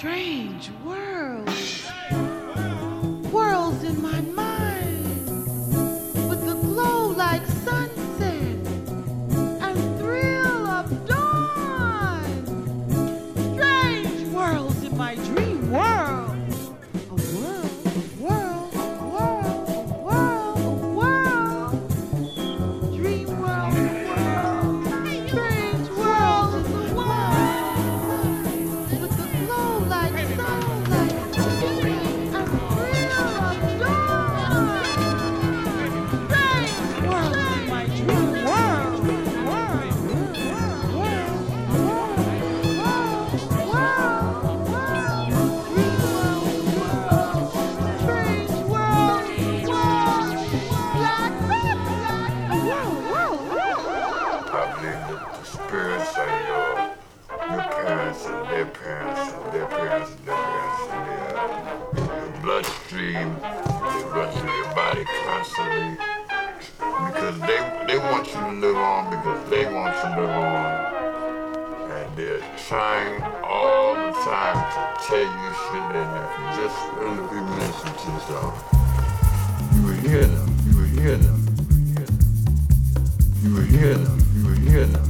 Strange worlds. Bloodstream. They run through your body constantly because they they want you to live on because they want you to live on. And they're trying all the time to tell you shit and if you just really be listening to yourself, you will hear them, you will hear them, you will hear them. You will hear them. You will hear them.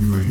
You will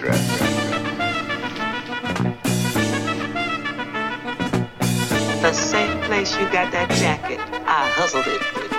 The same place you got that jacket, I hustled it.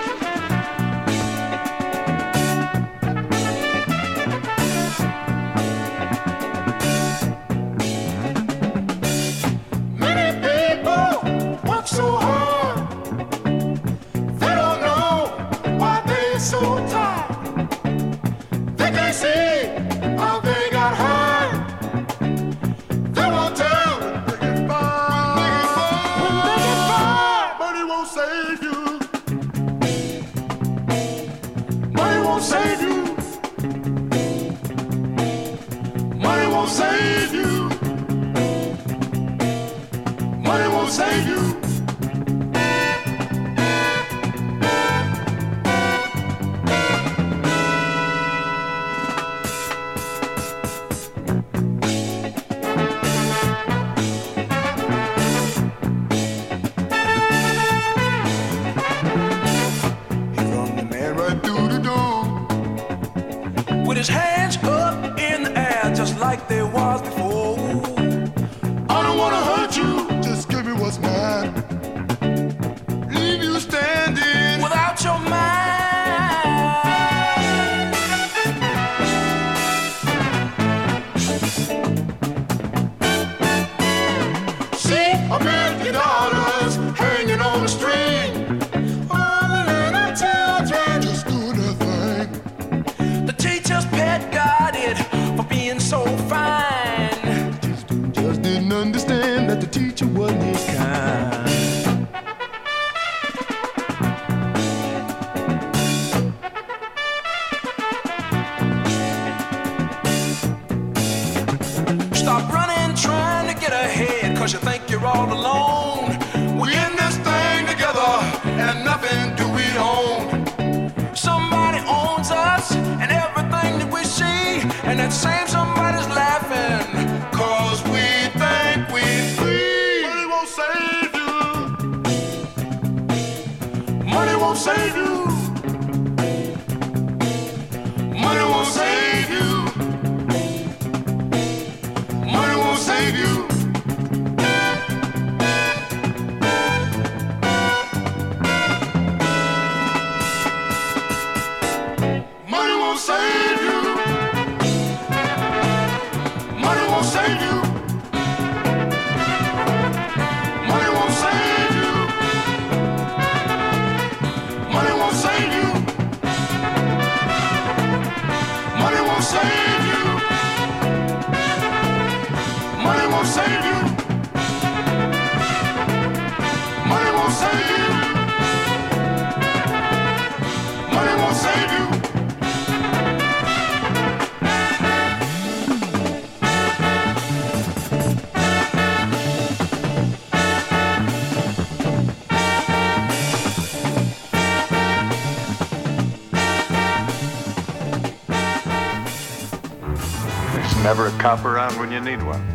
Cop around when you need one.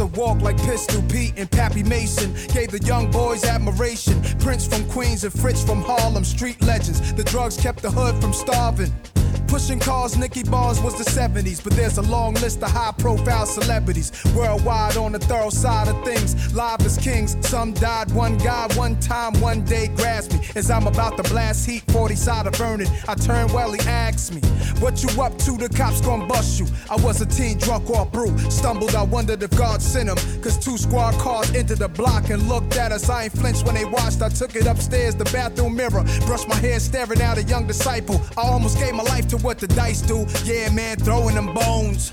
That walk like Pistol Pete and Pappy Mason. Gave the young boys admiration. Prince from Queens and Fritz from Harlem, street legends. The drugs kept the hood from starving. Pushing cars, Nicky Barnes was the 70s, but there's a long list of high profile celebrities worldwide on the thorough side of things. Live as kings, some died. One guy, one time, one day grabs me as I'm about to blast heat, 40 side of burning. I turn well, he asks me, What you up to? The cops gon' bust you. I was a teen drunk off brew, stumbled. I wondered if God sent him, cause two squad cars entered the block and looked at us. I ain't flinched when they watched. I took it upstairs, the bathroom mirror, brushed my hair, staring at a young disciple. I almost gave my life to what the dice do. Yeah, man, throwing them bones.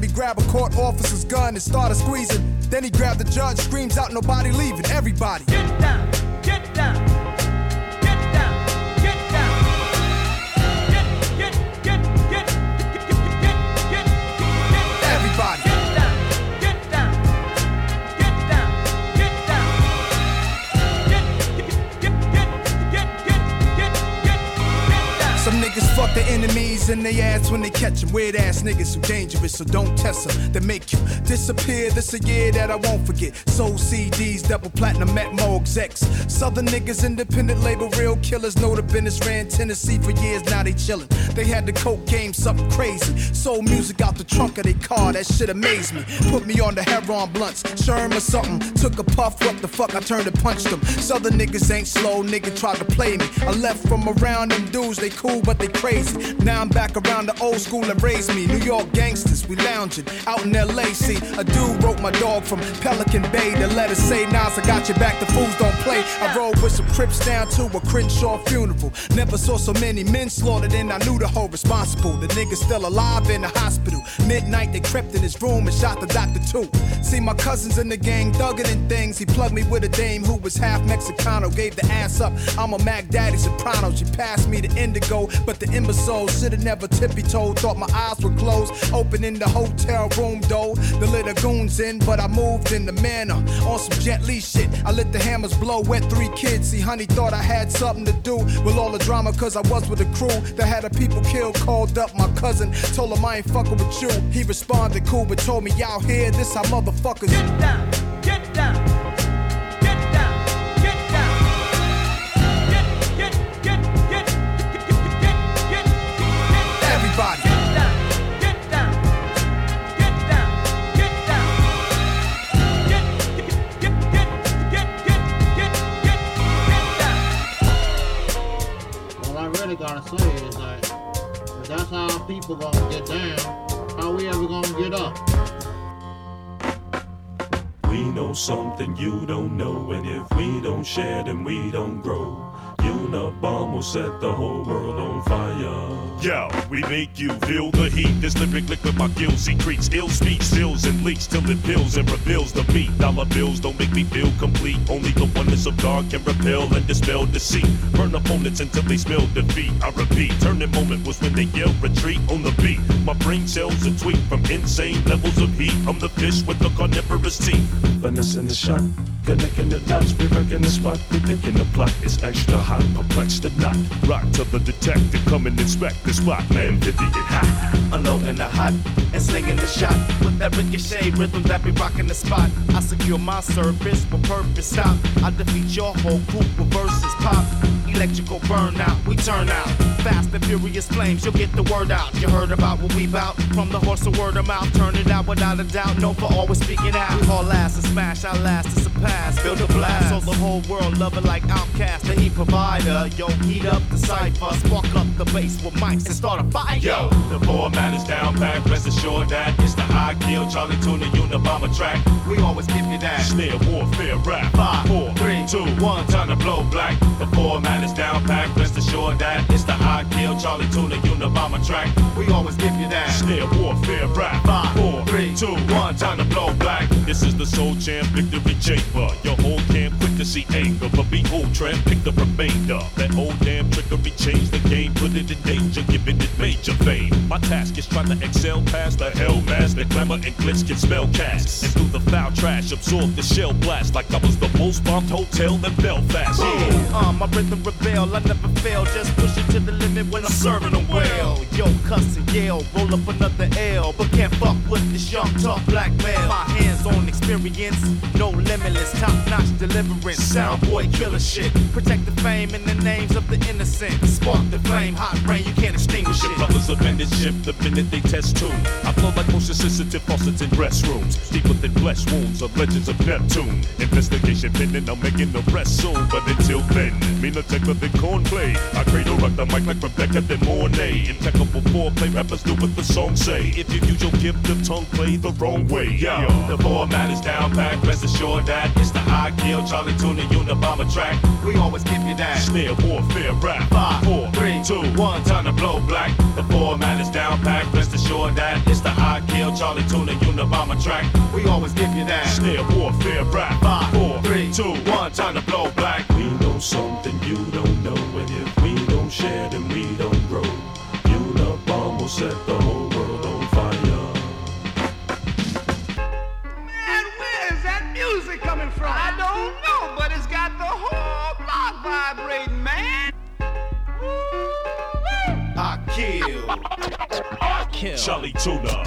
He grab a court officer's gun and started squeezing. Then he grabbed the judge, screams out, nobody leaving, everybody. Get down, niggas fuck the enemies in their ass when they catch 'em. Weird ass niggas who dangerous, so don't test 'em. They make you disappear. This a year that I won't forget. Soul CDs, double platinum, met Mo execs. Southern niggas, independent label, real killers. Know the business ran Tennessee for years, now they chillin'. They had the coke game, something crazy. Sold music out the trunk of their car, that shit amazed me. Put me on the heroin blunts, Sherm or something. Took a puff, what the fuck, I turned and punched them. Southern niggas ain't slow, nigga tried to play me. I left from around them dudes, they cool, but they crazy. Now I'm back around the old school and raised me. New York gangsters, we lounging out in LA. See, a dude wrote my dog from Pelican Bay. The letter say, Nas, I got your back, the fools don't play. I rode with some Crips down to a Crenshaw funeral. Never saw so many men slaughtered, and I knew the whole responsible. The nigga still alive in the hospital. Midnight, they crept in his room and shot the doctor too. See, my cousins in the gang thugging and things. He plugged me with a dame who was half Mexicano. Gave the ass up. I'm a Mac Daddy Soprano. She passed me the indigo, but the imbecile should've never tippy toed. Thought my eyes were closed. Open in the hotel room though. The little goons in, but I moved in the manner. On some Jet Li shit. I let the hammers blow. Wet three kids. See, honey thought I had something to do with all the drama, cause I was with a crew that had a people killed. Called up my cousin. Told him I ain't fucking with you. He responded cool, but told me, y'all here, this how motherfuckers get down. Get down. Really gotta say is that if that's how people gonna get down, how we ever gonna get up? We know something you don't know, and if we don't share, then we don't grow. Unabomb will set the whole world on fire. Yo, we make you feel the heat. This lyric liquid my gills secretes ill speech, spills and leaks till it pills and reveals the beat. Dollar bills don't make me feel complete. Only the oneness of God can repel and dispel deceit. Burn opponents until they smell defeat. I repeat, turning moment was when they yell retreat on the beat. My brain cells a tweet from insane levels of heat. I'm the fish with the carnivorous teeth. Finesse in the shot, connecting the dots, we wrecking the spot. We thinking the plot is extra hot, perplex the knot. Rock to the detective, come and inspect the spot. Man, 50 get hot. Unloading the hot and slinging the shot with that ricochet rhythm that be rocking the spot. I secure my service with purpose stop. I defeat your whole group with verses pop. Electrical burnout, we turn out. Fast and furious flames, you'll get the word out. You heard about what we bout from the horse of word of mouth. Turn it out without a doubt. No for always speaking out. We haul ass and smash, our last to surpass. Build a blast, so the whole world love it like OutKast. The heat provider, yo, heat up the cipher, spark up the bass with mics and start a fire. Yo, the format is down packed. Rest assured that it's the I kill Charlie Tuna Unabomber track. We always give you that. Snare warfare rap. Five, four, three, two, one. Time to blow black. The format is down packed. Rest assured that it's the I kill Charlie Tuna Unabomber track. We always give you that. Snare warfare rap. Five, four, three, two, one. Time to blow black. This is the Soul Champ Victory Chamber. Your whole camp quick to see anger, but behold, tramp pick the remainder. That old damn trickery changed the game, put it in danger, giving it major fame. My task is trying to excel past the hell mask that glamour and glitz can spell cast. And through the foul trash, absorb the shell blast like I was the most bombed hotel in Belfast. Yeah. Uh, my rhythm rebel, I never fail. Just push it to the limit when I'm serving them well. Yo, cuss and yell, roll up another L, but can't fuck with this young tough black male. My hands-on experience, no limitless, top-notch deliverance. Sound boy killer shit. Protect the fame and the names of the innocent. Spark the flame, hot rain, you can't extinguish Your it. brothers abandon ship the minute they test tune. I flow like motion sensitive faucets in restrooms. Deeper than flesh wounds of legends of Neptune. Investigation pending, I'm making arrest soon. But until then, me no thicker than cornplay. I cradle rock the mic like Rebecca de Mornay. Impeccable foreplay, rappers do what the song say. If you use your gift of tongue, play the wrong way. Yeah, the format is down packed. Rest assured that it's the I kill Charlie Tuna Unabomber track. We always give you that. Snare warfare rap. Five, four, three, two, one. Time to blow black. The format is down packed. Rest assured that it's the I kill Charlie Tuna Unabomber track. We always give you that. Snare warfare rap. Five, four, three, two, one. Time to blow black. We know something you don't know, and if we don't share, then we don't grow. Unabomb will set the whole world on fire. Man, where is that music coming from? I don't know, but it's got the whole block vibrating, kill. Kill. Charlie Tuna.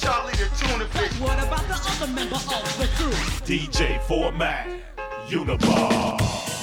Charlie the tuna fish. What about the other member of the crew? DJ format. Unabomb.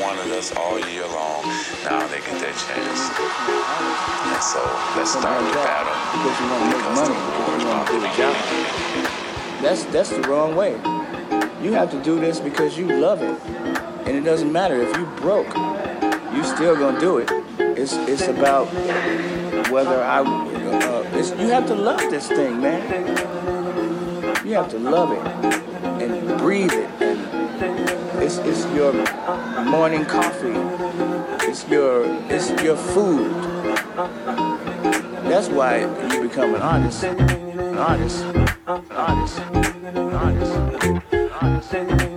Wanted us all year long. Now they get their chance. And so let's start the battle. Because you want to make money, because you want to do a job. That's that's the wrong way. You have to do this because you love it, and it doesn't matter if you broke. You still gonna do it. It's it's about whether I. Uh, it's, you have to love this thing, man. You have to love it and breathe it. It's your morning coffee. It's your it's your food. That's why you become an artist. An artist. An artist. An artist. An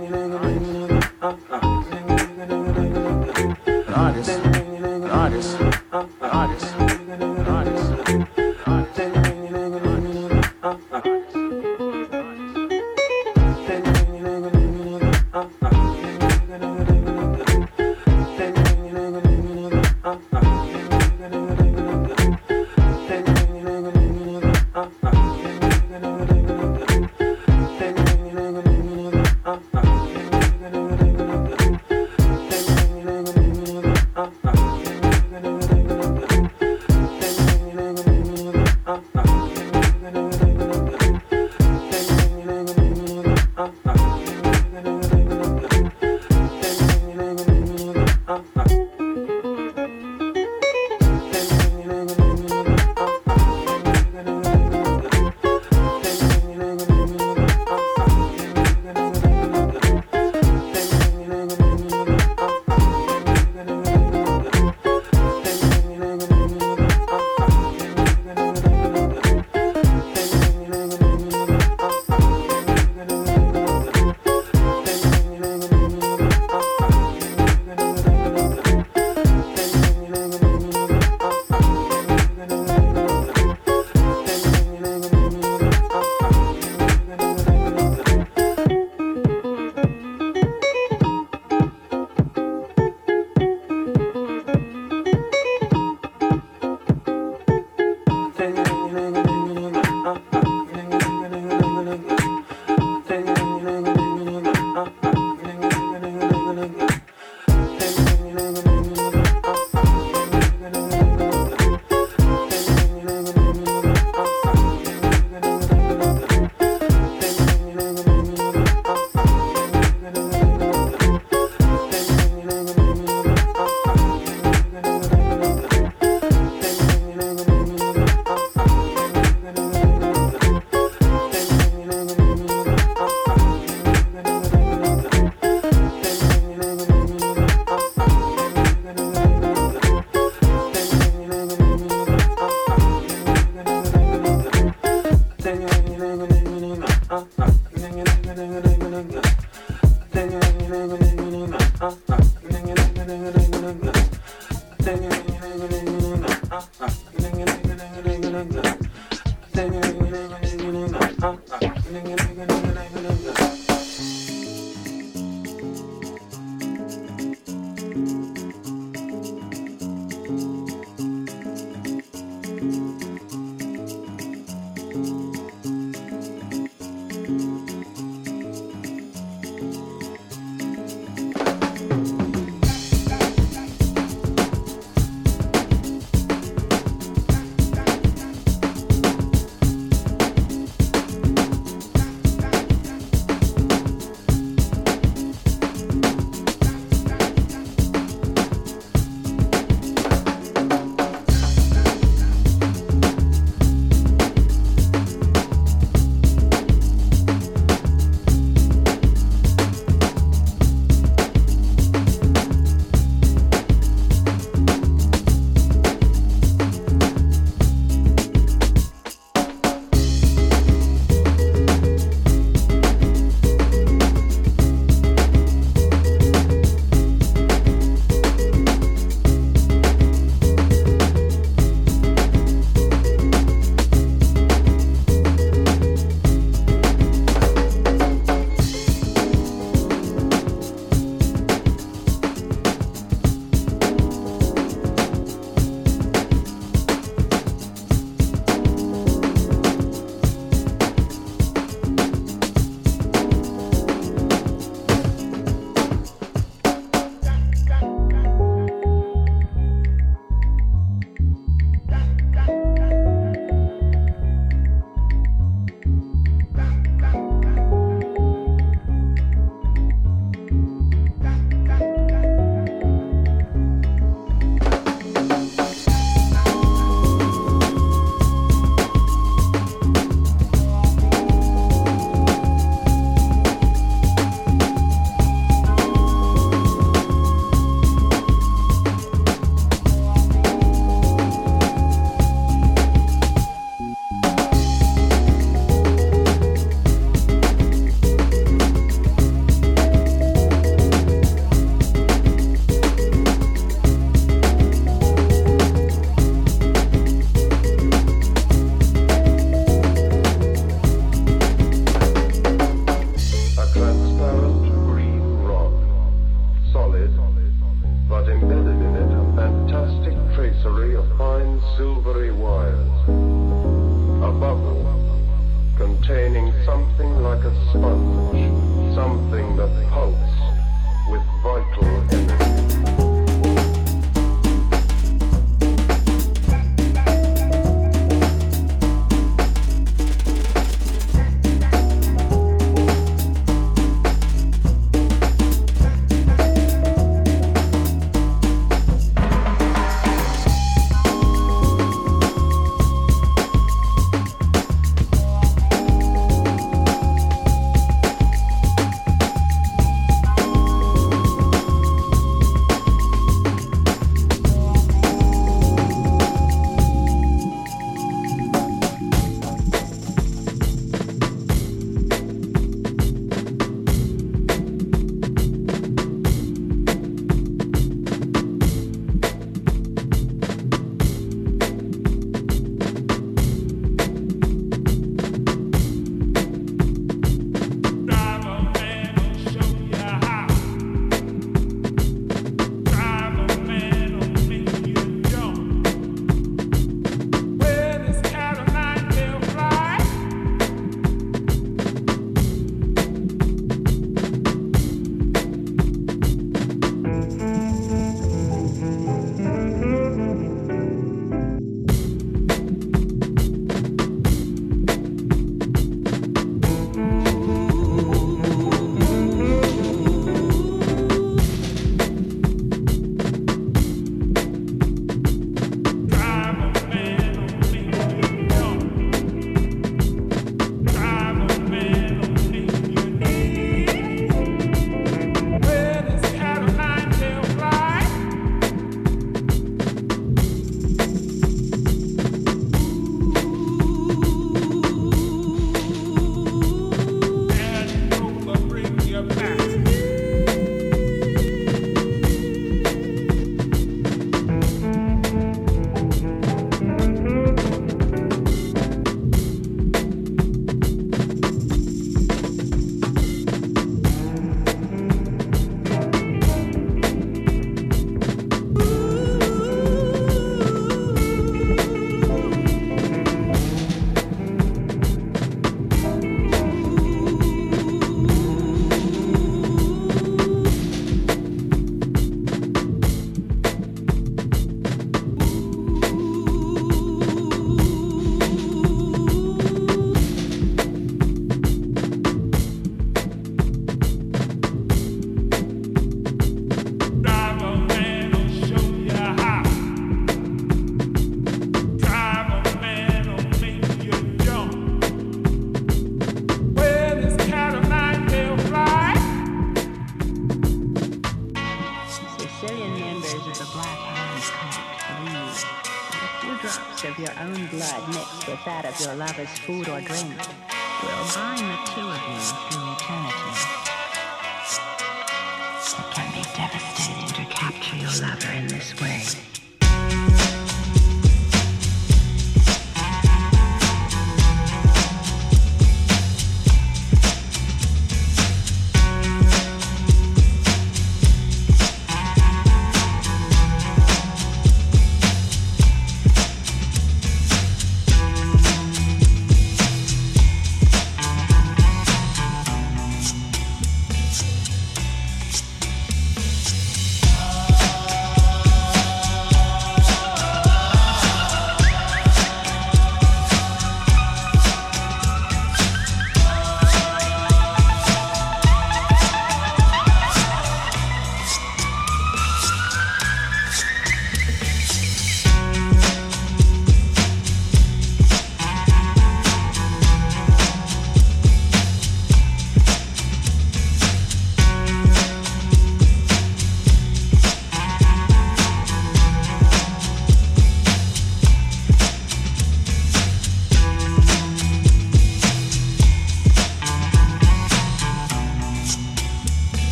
that of your lover's food or drink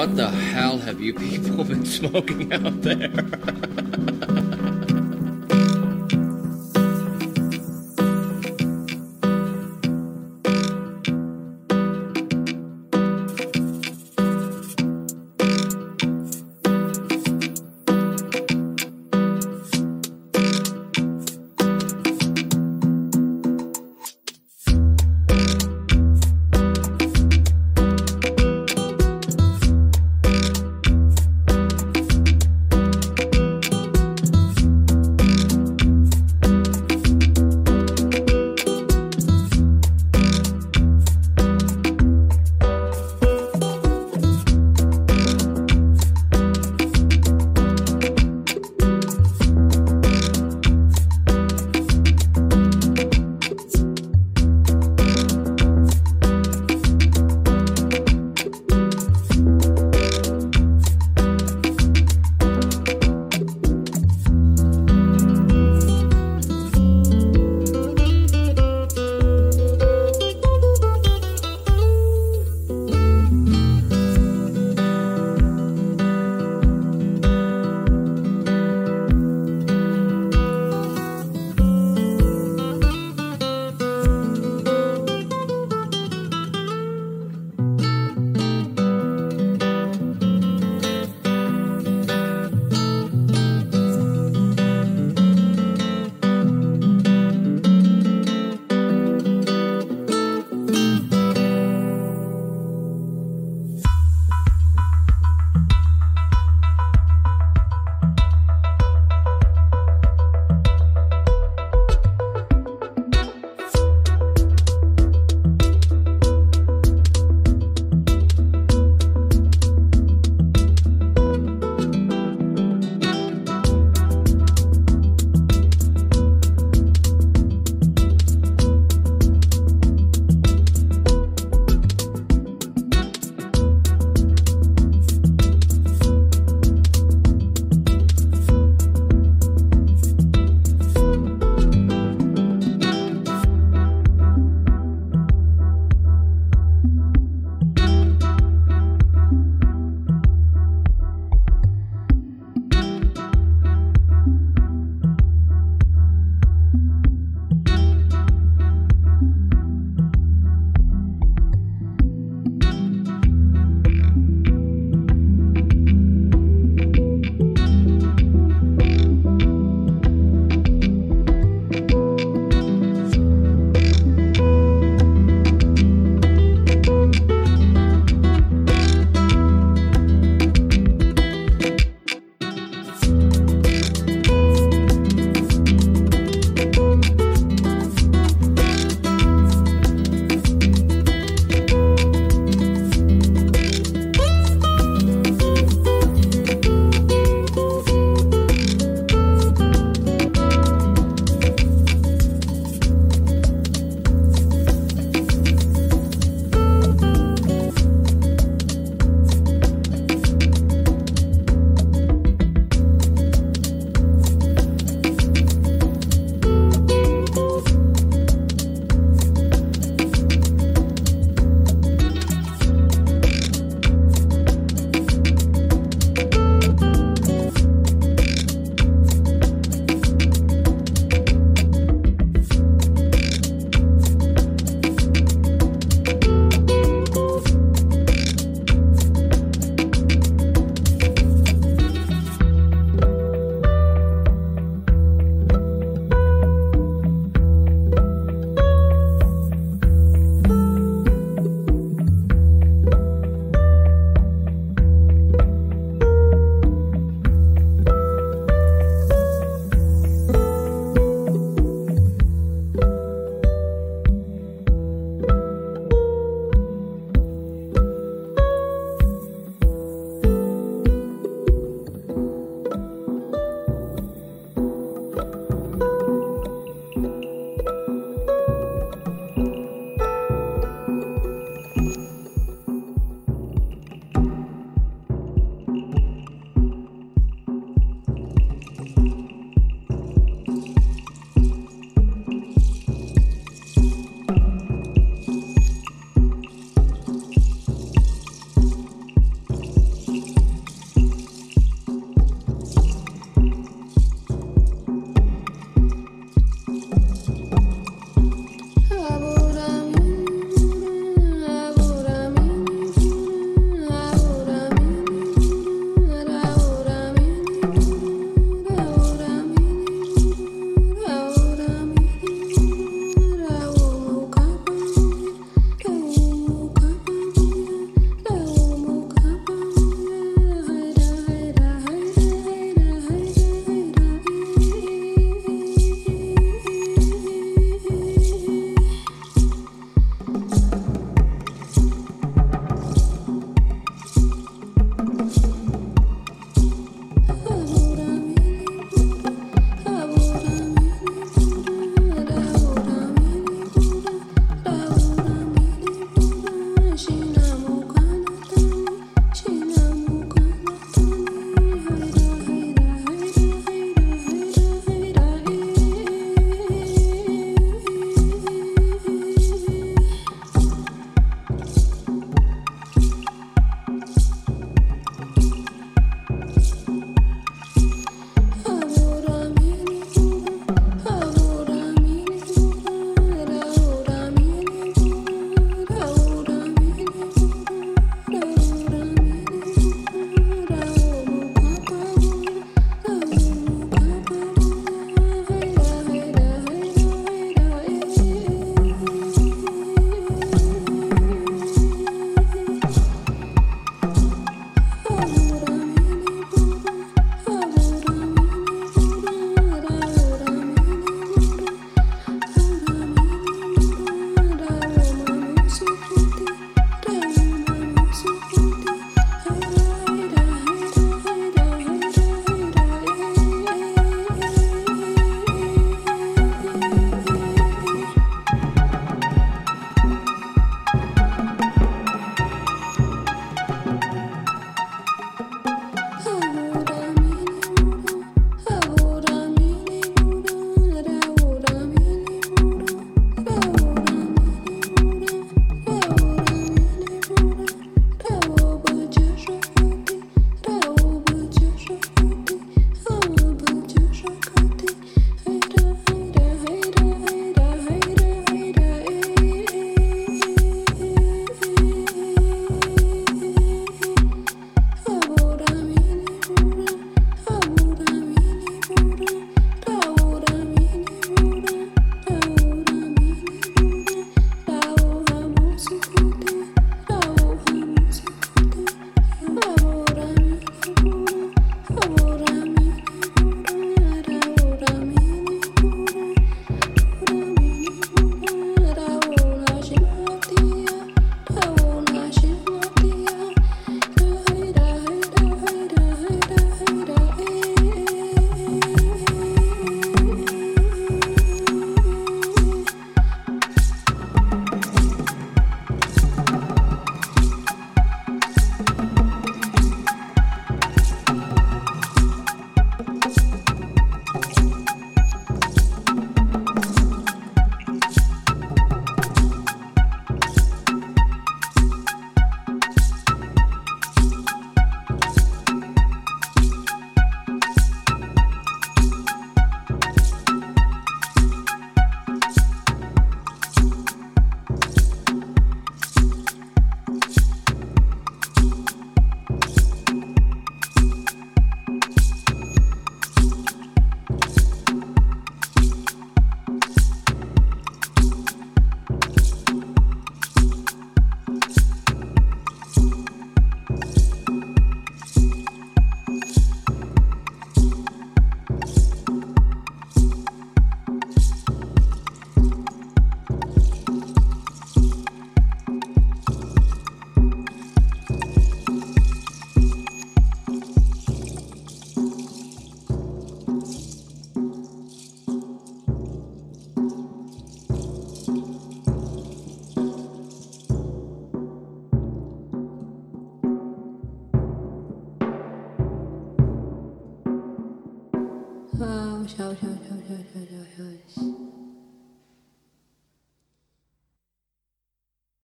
What the hell have you people been smoking out there?